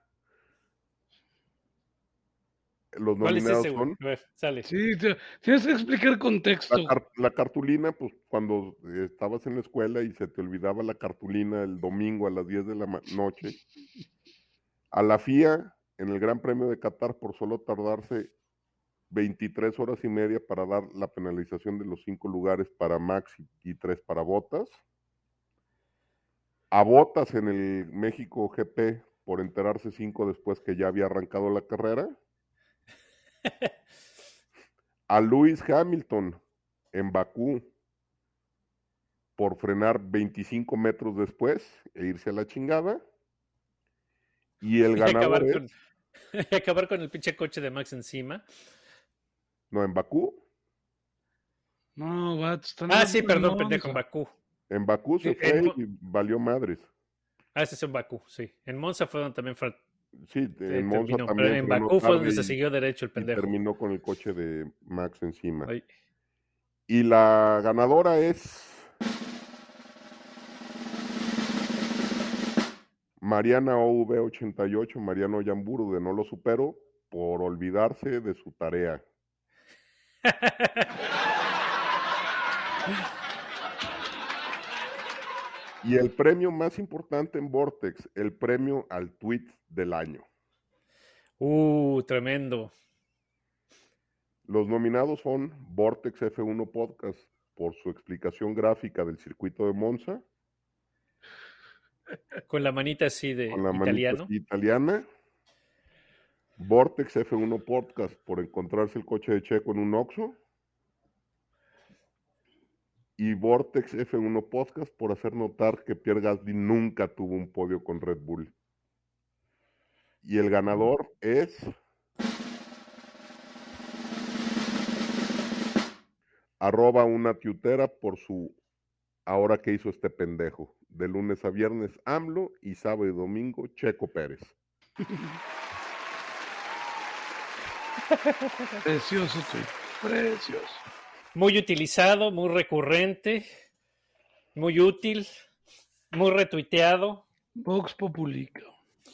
Los ¿Cuál es ese, güey? son A ver, sale. Sí, tienes que explicar contexto. la, car- la cartulina, pues cuando estabas en la escuela y se te olvidaba la cartulina el domingo a las 10 de la noche. A la FIA, en el Gran Premio de Qatar, por solo tardarse 23 horas y media para dar la penalización de los cinco lugares para Max y, y tres para Botas. A Botas en el México GP por enterarse cinco después que ya había arrancado la carrera. A Lewis Hamilton en Bakú por frenar 25 metros después e irse a la chingada. Y el <laughs> Y ganador acabar, es- con, y <laughs> acabar con el pinche coche de Max encima. no en Bakú, No, están Ah, sí, perdón, pendejo, en. Bakú. en Bakú se fue en y valió madres. Ah, ese es en Bakú, sí. En Monza fue donde también fue, Sí, en Monza terminó, también pero en Bakú fue donde se siguió derecho el pendejo. terminó con el coche de Max encima. Ay, Y la ganadora es Mariana OV88, Mariano Yamburu de No Lo Supero, por olvidarse de su tarea. <laughs> Y el premio más importante en Vortex, el premio al tweet del año. Uh, tremendo. Los nominados son Vortex F1 Podcast por su explicación gráfica del circuito de Monza, Con la manita así de con la manita italiano. así italiana. Vortex F1 Podcast por encontrarse el coche de Checo en un Oxxo. Y Vortex F1 Podcast por hacer notar que Pierre Gasly nunca tuvo un podio con Red Bull. Y el ganador es arroba una tiutera por su ahora que hizo este pendejo. De lunes a viernes AMLO y sábado y domingo Checo Pérez. <laughs> Precioso, tweet. Precioso. Muy utilizado, muy recurrente, muy útil, muy retuiteado. Vox Populica.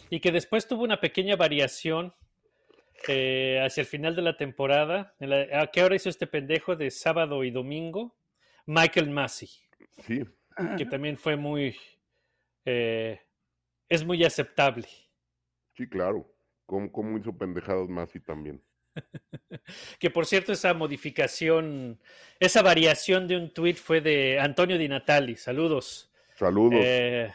Y que después tuvo una pequeña variación eh, hacia el final de la temporada. En la- ¿A qué hora hizo este pendejo de sábado y domingo? Michael Massey, Sí, que también fue muy. eh, es muy aceptable. sí, claro. Como, como hizo pendejadas más y también. <laughs> Que por cierto, esa modificación, esa variación de un tweet fue de Antonio Di Natali. Saludos. Saludos. Eh,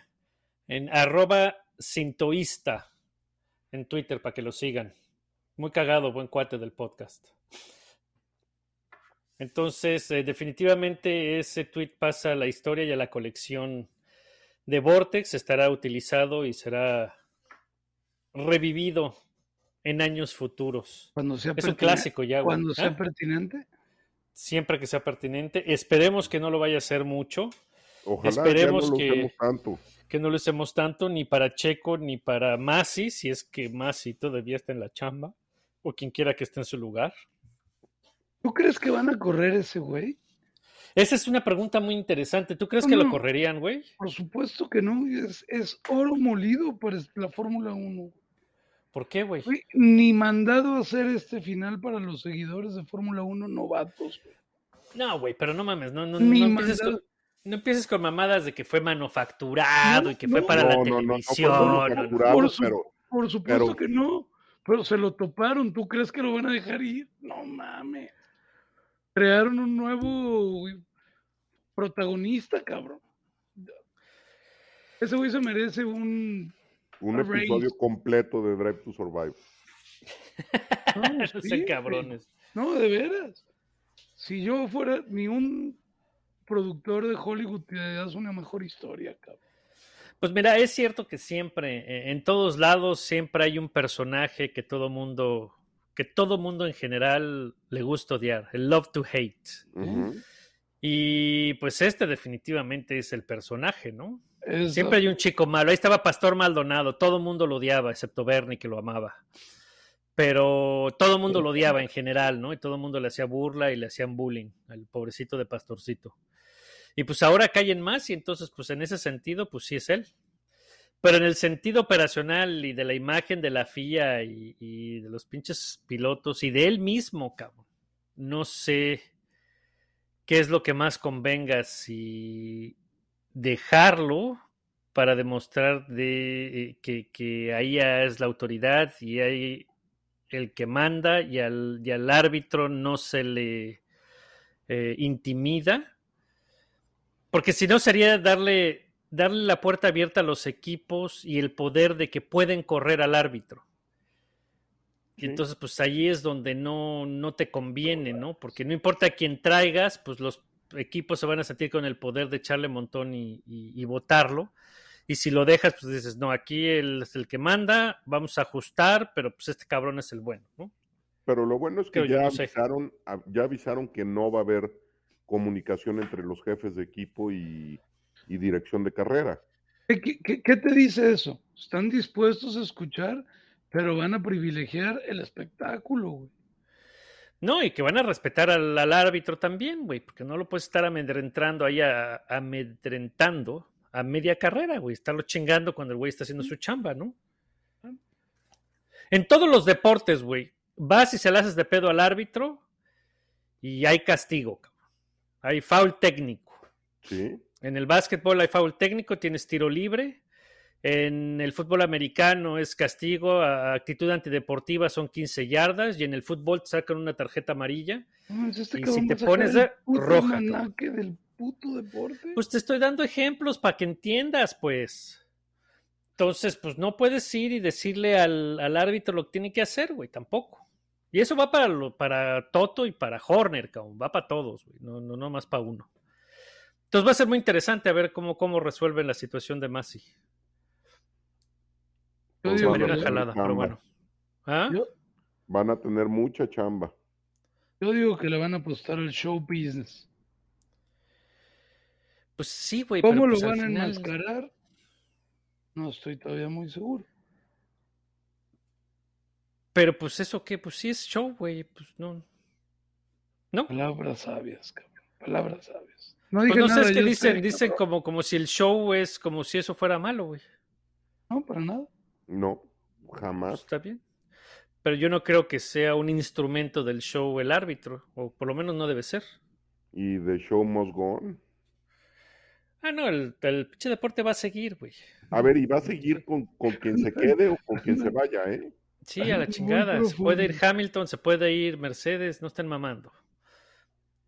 en arroba sintoísta en Twitter para que lo sigan. Muy cagado, buen cuate del podcast. Entonces, eh, definitivamente ese tweet pasa a la historia y a la colección de Vortex. Estará utilizado y será revivido en años futuros. Cuando sea Es un clásico ya. güey. Cuando sea ¿Ah? pertinente. Siempre que sea pertinente. Esperemos que no lo vaya a hacer mucho. Ojalá esperemos ya no lo que- usemos tanto. que no lo usemos tanto ni para Checo ni para Masi, si es que Masi todavía está en la chamba, o quien quiera que esté en su lugar. ¿Tú crees que van a correr ese güey? Esa es una pregunta muy interesante. ¿Tú crees que lo correrían, güey? Por supuesto que no. Es, es oro molido para la Fórmula 1. ¿Por qué, güey? Ni mandado a hacer este final para los seguidores de Fórmula 1 novatos. güey. No, güey, pero no mames, no, no, Ni no empieces mandado. con, no empieces con mamadas de que fue manufacturado No, y que fue no. para la No, no, no, no fue televisión. no, no. manufacturado, Por su- pero Por supuesto Pero- que no. Pero se lo toparon. ¿Tú crees que lo van a dejar ir? No mames. Crearon un nuevo protagonista, cabrón. Ese güey se merece un. Un episodio completo de Drive to Survive. No, <laughs> Sean sí, cabrones. No, de veras. Si yo fuera ni un productor de Hollywood, te das una mejor historia, cabrón. Pues mira, es cierto que siempre, eh, en todos lados, siempre hay un personaje que todo mundo, que todo mundo en general le gusta odiar, el love to hate. Y pues este definitivamente es el personaje, ¿no? Siempre hay un chico malo. Ahí estaba Pastor Maldonado, todo el mundo lo odiaba, excepto Bernie que lo amaba. Pero todo el mundo lo odiaba en general, ¿no? Y todo el mundo le hacía burla y le hacían bullying al pobrecito de Pastorcito. Y pues ahora caen más y entonces pues en ese sentido pues sí es él. Pero en el sentido operacional y de la imagen de la FIA y, y de los pinches pilotos y de él mismo, cabrón, no sé qué es lo que más convenga si dejarlo para demostrar de, eh, que, que ahí es la autoridad y hay el que manda y al, y al árbitro no se le eh, intimida. Porque si no sería darle, darle la puerta abierta a los equipos y el poder de que pueden correr al árbitro. Y entonces, pues ahí es donde no, no te conviene, ¿no? Porque no importa quién traigas, pues los equipos se van a sentir con el poder de echarle montón y, y- y votarlo. Y si lo dejas, pues dices, no, aquí él es el que manda, vamos a ajustar, pero pues este cabrón es el bueno, ¿no? Pero lo bueno es que Creo ya no sé. avisaron, ya avisaron que no va a haber comunicación entre los jefes de equipo y, y dirección de carrera. ¿Qué, qué- qué- qué te dice eso? Están dispuestos a escuchar, pero van a privilegiar el espectáculo, güey. No, y que van a respetar al, al árbitro también, güey, porque no lo puedes estar amedrentando ahí, a- amedrentando a media carrera, güey, estarlo chingando cuando el güey está haciendo su chamba, ¿no? En todos los deportes, güey, vas y se le haces de pedo al árbitro y hay castigo, cabrón. hay foul técnico. ¿Sí? En el básquetbol hay foul técnico, tienes tiro libre. En el fútbol americano es castigo, a actitud antideportiva son 15 yardas y en el fútbol te sacan una tarjeta amarilla. No este Y si te pones de roja, del puto deporte. Pues te estoy dando ejemplos para que entiendas, pues. Entonces, pues no puedes ir y decirle al, al árbitro lo que tiene que hacer, güey, tampoco. Y eso va para, lo- para Toto y para Horner, cabrón, va para todos, güey, no, no, no más para uno. Entonces va a ser muy interesante a ver cómo, cómo resuelven la situación de Masi. Yo Pues digo que una jalada, pero bueno. ¿Ah? Yo, Van a tener mucha chamba. yo digo que le van a apostar al show business. Pues sí, güey. ¿Cómo pero lo pues van a final- enmascarar? No estoy todavía muy seguro. Pero pues eso qué, pues sí es show, güey, pues no. ¿No? Palabras sabias, cabrón. Palabras sabias. No Pues dije no sé, nada, es que dicen, sé, dicen como, como si el show es como si eso fuera malo, güey. No, para nada. No, jamás. está bien. Pero yo no creo que sea un instrumento del show el árbitro, o por lo menos no debe ser. Y The Show Must Go On. Ah, no, el, el pinche deporte va a seguir, güey. A ver, ¿y va a seguir con, con quien se quede o con quien se vaya, eh? Sí, a la chingada. Se puede ir. Hamilton, se puede ir Mercedes, no estén mamando.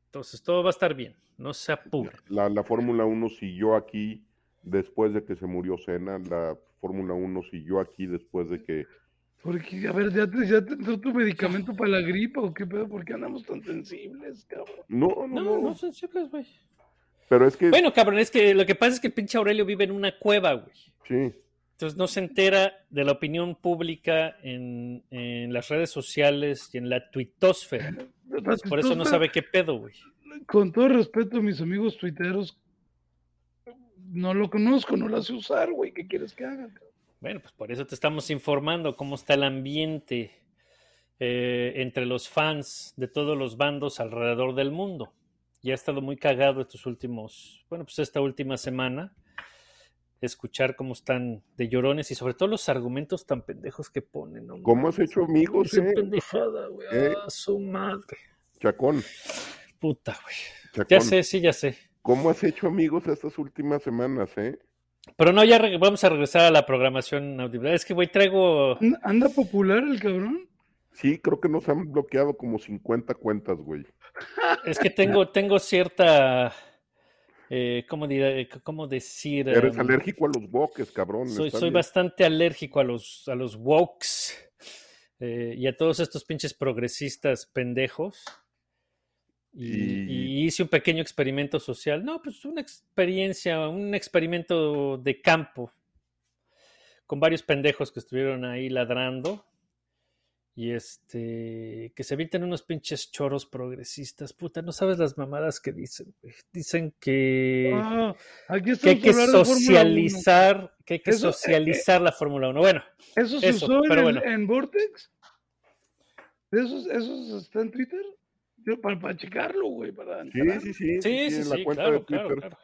Entonces todo va a estar bien, no se apure. La, la Fórmula 1 siguió aquí después de que se murió Senna. La Fórmula 1 siguió aquí después de que... Porque, a ver, ¿ya te, ya te entró tu medicamento para la gripa o qué pedo? ¿Por qué andamos tan sensibles, cabrón? No, no, No, no. no sensibles, güey. Pero es que... Bueno, cabrón, es que lo que pasa es que el pinche Aurelio vive en una cueva, güey. Sí, Entonces no se entera de la opinión pública en, en las redes sociales y en la tuitosfera. Entonces, por eso no sabe qué pedo, güey. Con todo respeto a mis amigos tuiteros, no lo conozco, no lo sé usar, güey. ¿Qué quieres que haga? Bueno, pues por eso te estamos informando cómo está el ambiente eh, entre los fans de todos los bandos alrededor del mundo. Y ha estado muy cagado estos últimos, bueno, pues esta última semana, escuchar cómo están de llorones y sobre todo los argumentos tan pendejos que ponen. ¿no? ¿cómo has hecho amigos, Qué eh? pendejada, güey. Eh. Ah, su madre. Chacón, Puta, güey. Ya sé, sí, ya sé. ¿Cómo has hecho amigos estas últimas semanas, eh? Pero no, ya vamos a regresar a la programación audible. Es que, güey, traigo. ¿Anda- ¿Anda popular el cabrón? Sí, creo que nos han bloqueado como 50 cuentas, güey. Es que tengo, tengo cierta. Eh, ¿cómo, cómo decir? Eres Em, alérgico a los boques, cabrón. Soy, está soy bien. bastante alérgico a los, a los wokes. eh, y a todos estos pinches progresistas pendejos. Y, hice un pequeño experimento social. No, pues una experiencia, un experimento de campo. Con varios pendejos que estuvieron ahí ladrando. Y este, que se eviten unos pinches choros progresistas. Puta, no sabes las mamadas que dicen. Dicen que, Ah, aquí que hay que hablando de Fórmula 1. socializar, que hay que Eso, eh, socializar la Fórmula 1. Bueno, ¿Eso se Eso, usó pero bueno. en Vortex? ¿Esos, ¿Esos está en Twitter? Yo, para, para checarlo, güey, para Sí, sí, sí. sí, sí, en la sí, cuenta claro, de claro, Twitter. claro.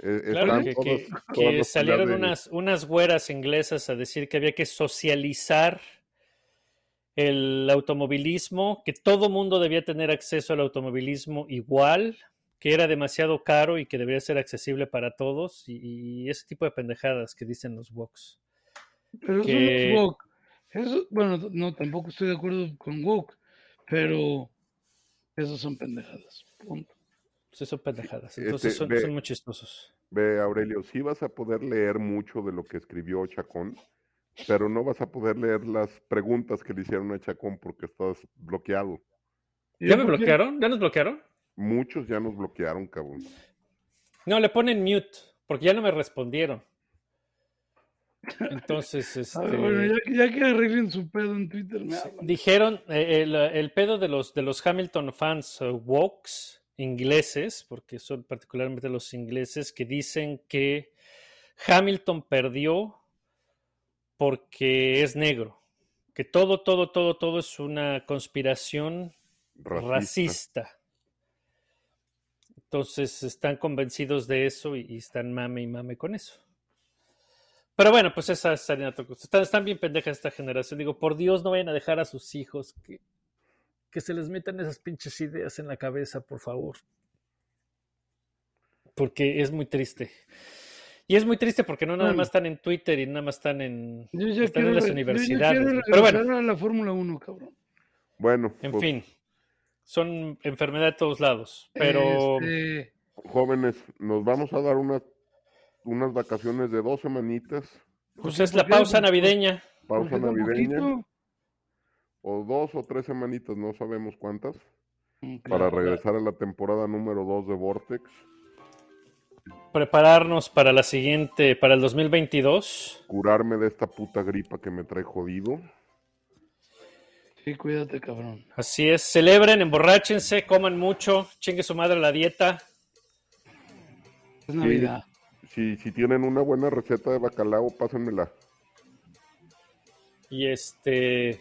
eh, Claro, están que, salieron de- unas, unas güeras inglesas a decir que había que socializar el automovilismo, que todo mundo debía tener acceso al automovilismo igual, que era demasiado caro y que debería ser accesible para todos, y, y ese tipo de pendejadas que dicen los Vox. Pero eso que- no es woke. Eso, bueno, no, tampoco estoy de acuerdo con woke, pero esas son pendejadas. Punto. Pues son pendejadas, Este, entonces son, ve- son muy chistosos. Ve, Aurelio, sí vas a poder leer mucho de lo que escribió Chacón, pero no vas a poder leer las preguntas que le hicieron a Chacón porque estás bloqueado. ¿Y ¿Ya me bloquearon? ¿Ya nos bloquearon? Muchos ya nos bloquearon, cabrón. No, le ponen mute, porque ya no me respondieron. Entonces, <laughs> ver, este... bueno, ya, que- ya que arreglen su pedo en Twitter, me. Dijeron eh, el, el pedo de los, de los Hamilton fans eh, wokes ingleses, porque son particularmente los ingleses, que dicen que Hamilton perdió porque es negro, que todo, todo, todo, todo es una conspiración Racista. racista. Entonces están convencidos de eso y, y están mame y mame con eso. Pero bueno, pues esa otra cosa. Están, están bien pendejas esta generación. Digo, por Dios, no vayan a dejar a sus hijos que, que se les metan esas pinches ideas en la cabeza, por favor. Porque es muy triste. Y es muy triste porque no nada más están en Twitter y nada más están en, Yo ya están quiero, en las re- yo ya universidades. Pero bueno, a la Fórmula 1, cabrón. Bueno, en pues, fin. Son enfermedad de todos lados. Pero... Este, jóvenes, nos vamos a dar unas, unas vacaciones de dos semanitas, Pues sí, es la ¿por qué? pausa Pues, navideña. pausa ¿por qué tan navideña, o dos o tres semanitas, no sabemos cuántas, para claro. regresar a la temporada número dos de Vortex. Prepararnos para la siguiente, para el 2022. curarme de esta puta gripa que me trae jodido. Sí, cuídate, cabrón. Así es. Celebren, emborráchense, coman mucho, chingue su madre la dieta. Es Navidad. Si, si tienen una buena receta de bacalao, pásenmela. Y este.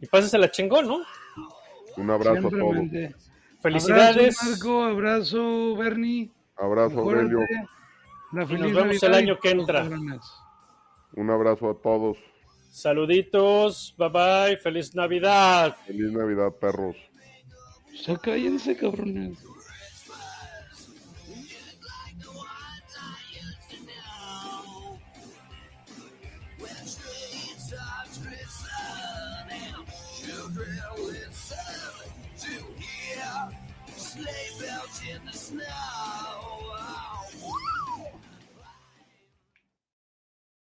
Y pásensela chingón, ¿no? Un abrazo a todos. Felicidades. Abrazo, Marco. Abrazo, Bernie. Abrazo, Aurelio. Mejórate. La Y nos vemos el año que entra. Un abrazo a todos. Saluditos. Bye bye. Feliz Navidad. Feliz Navidad, perros. O sea, cállense, cabrones.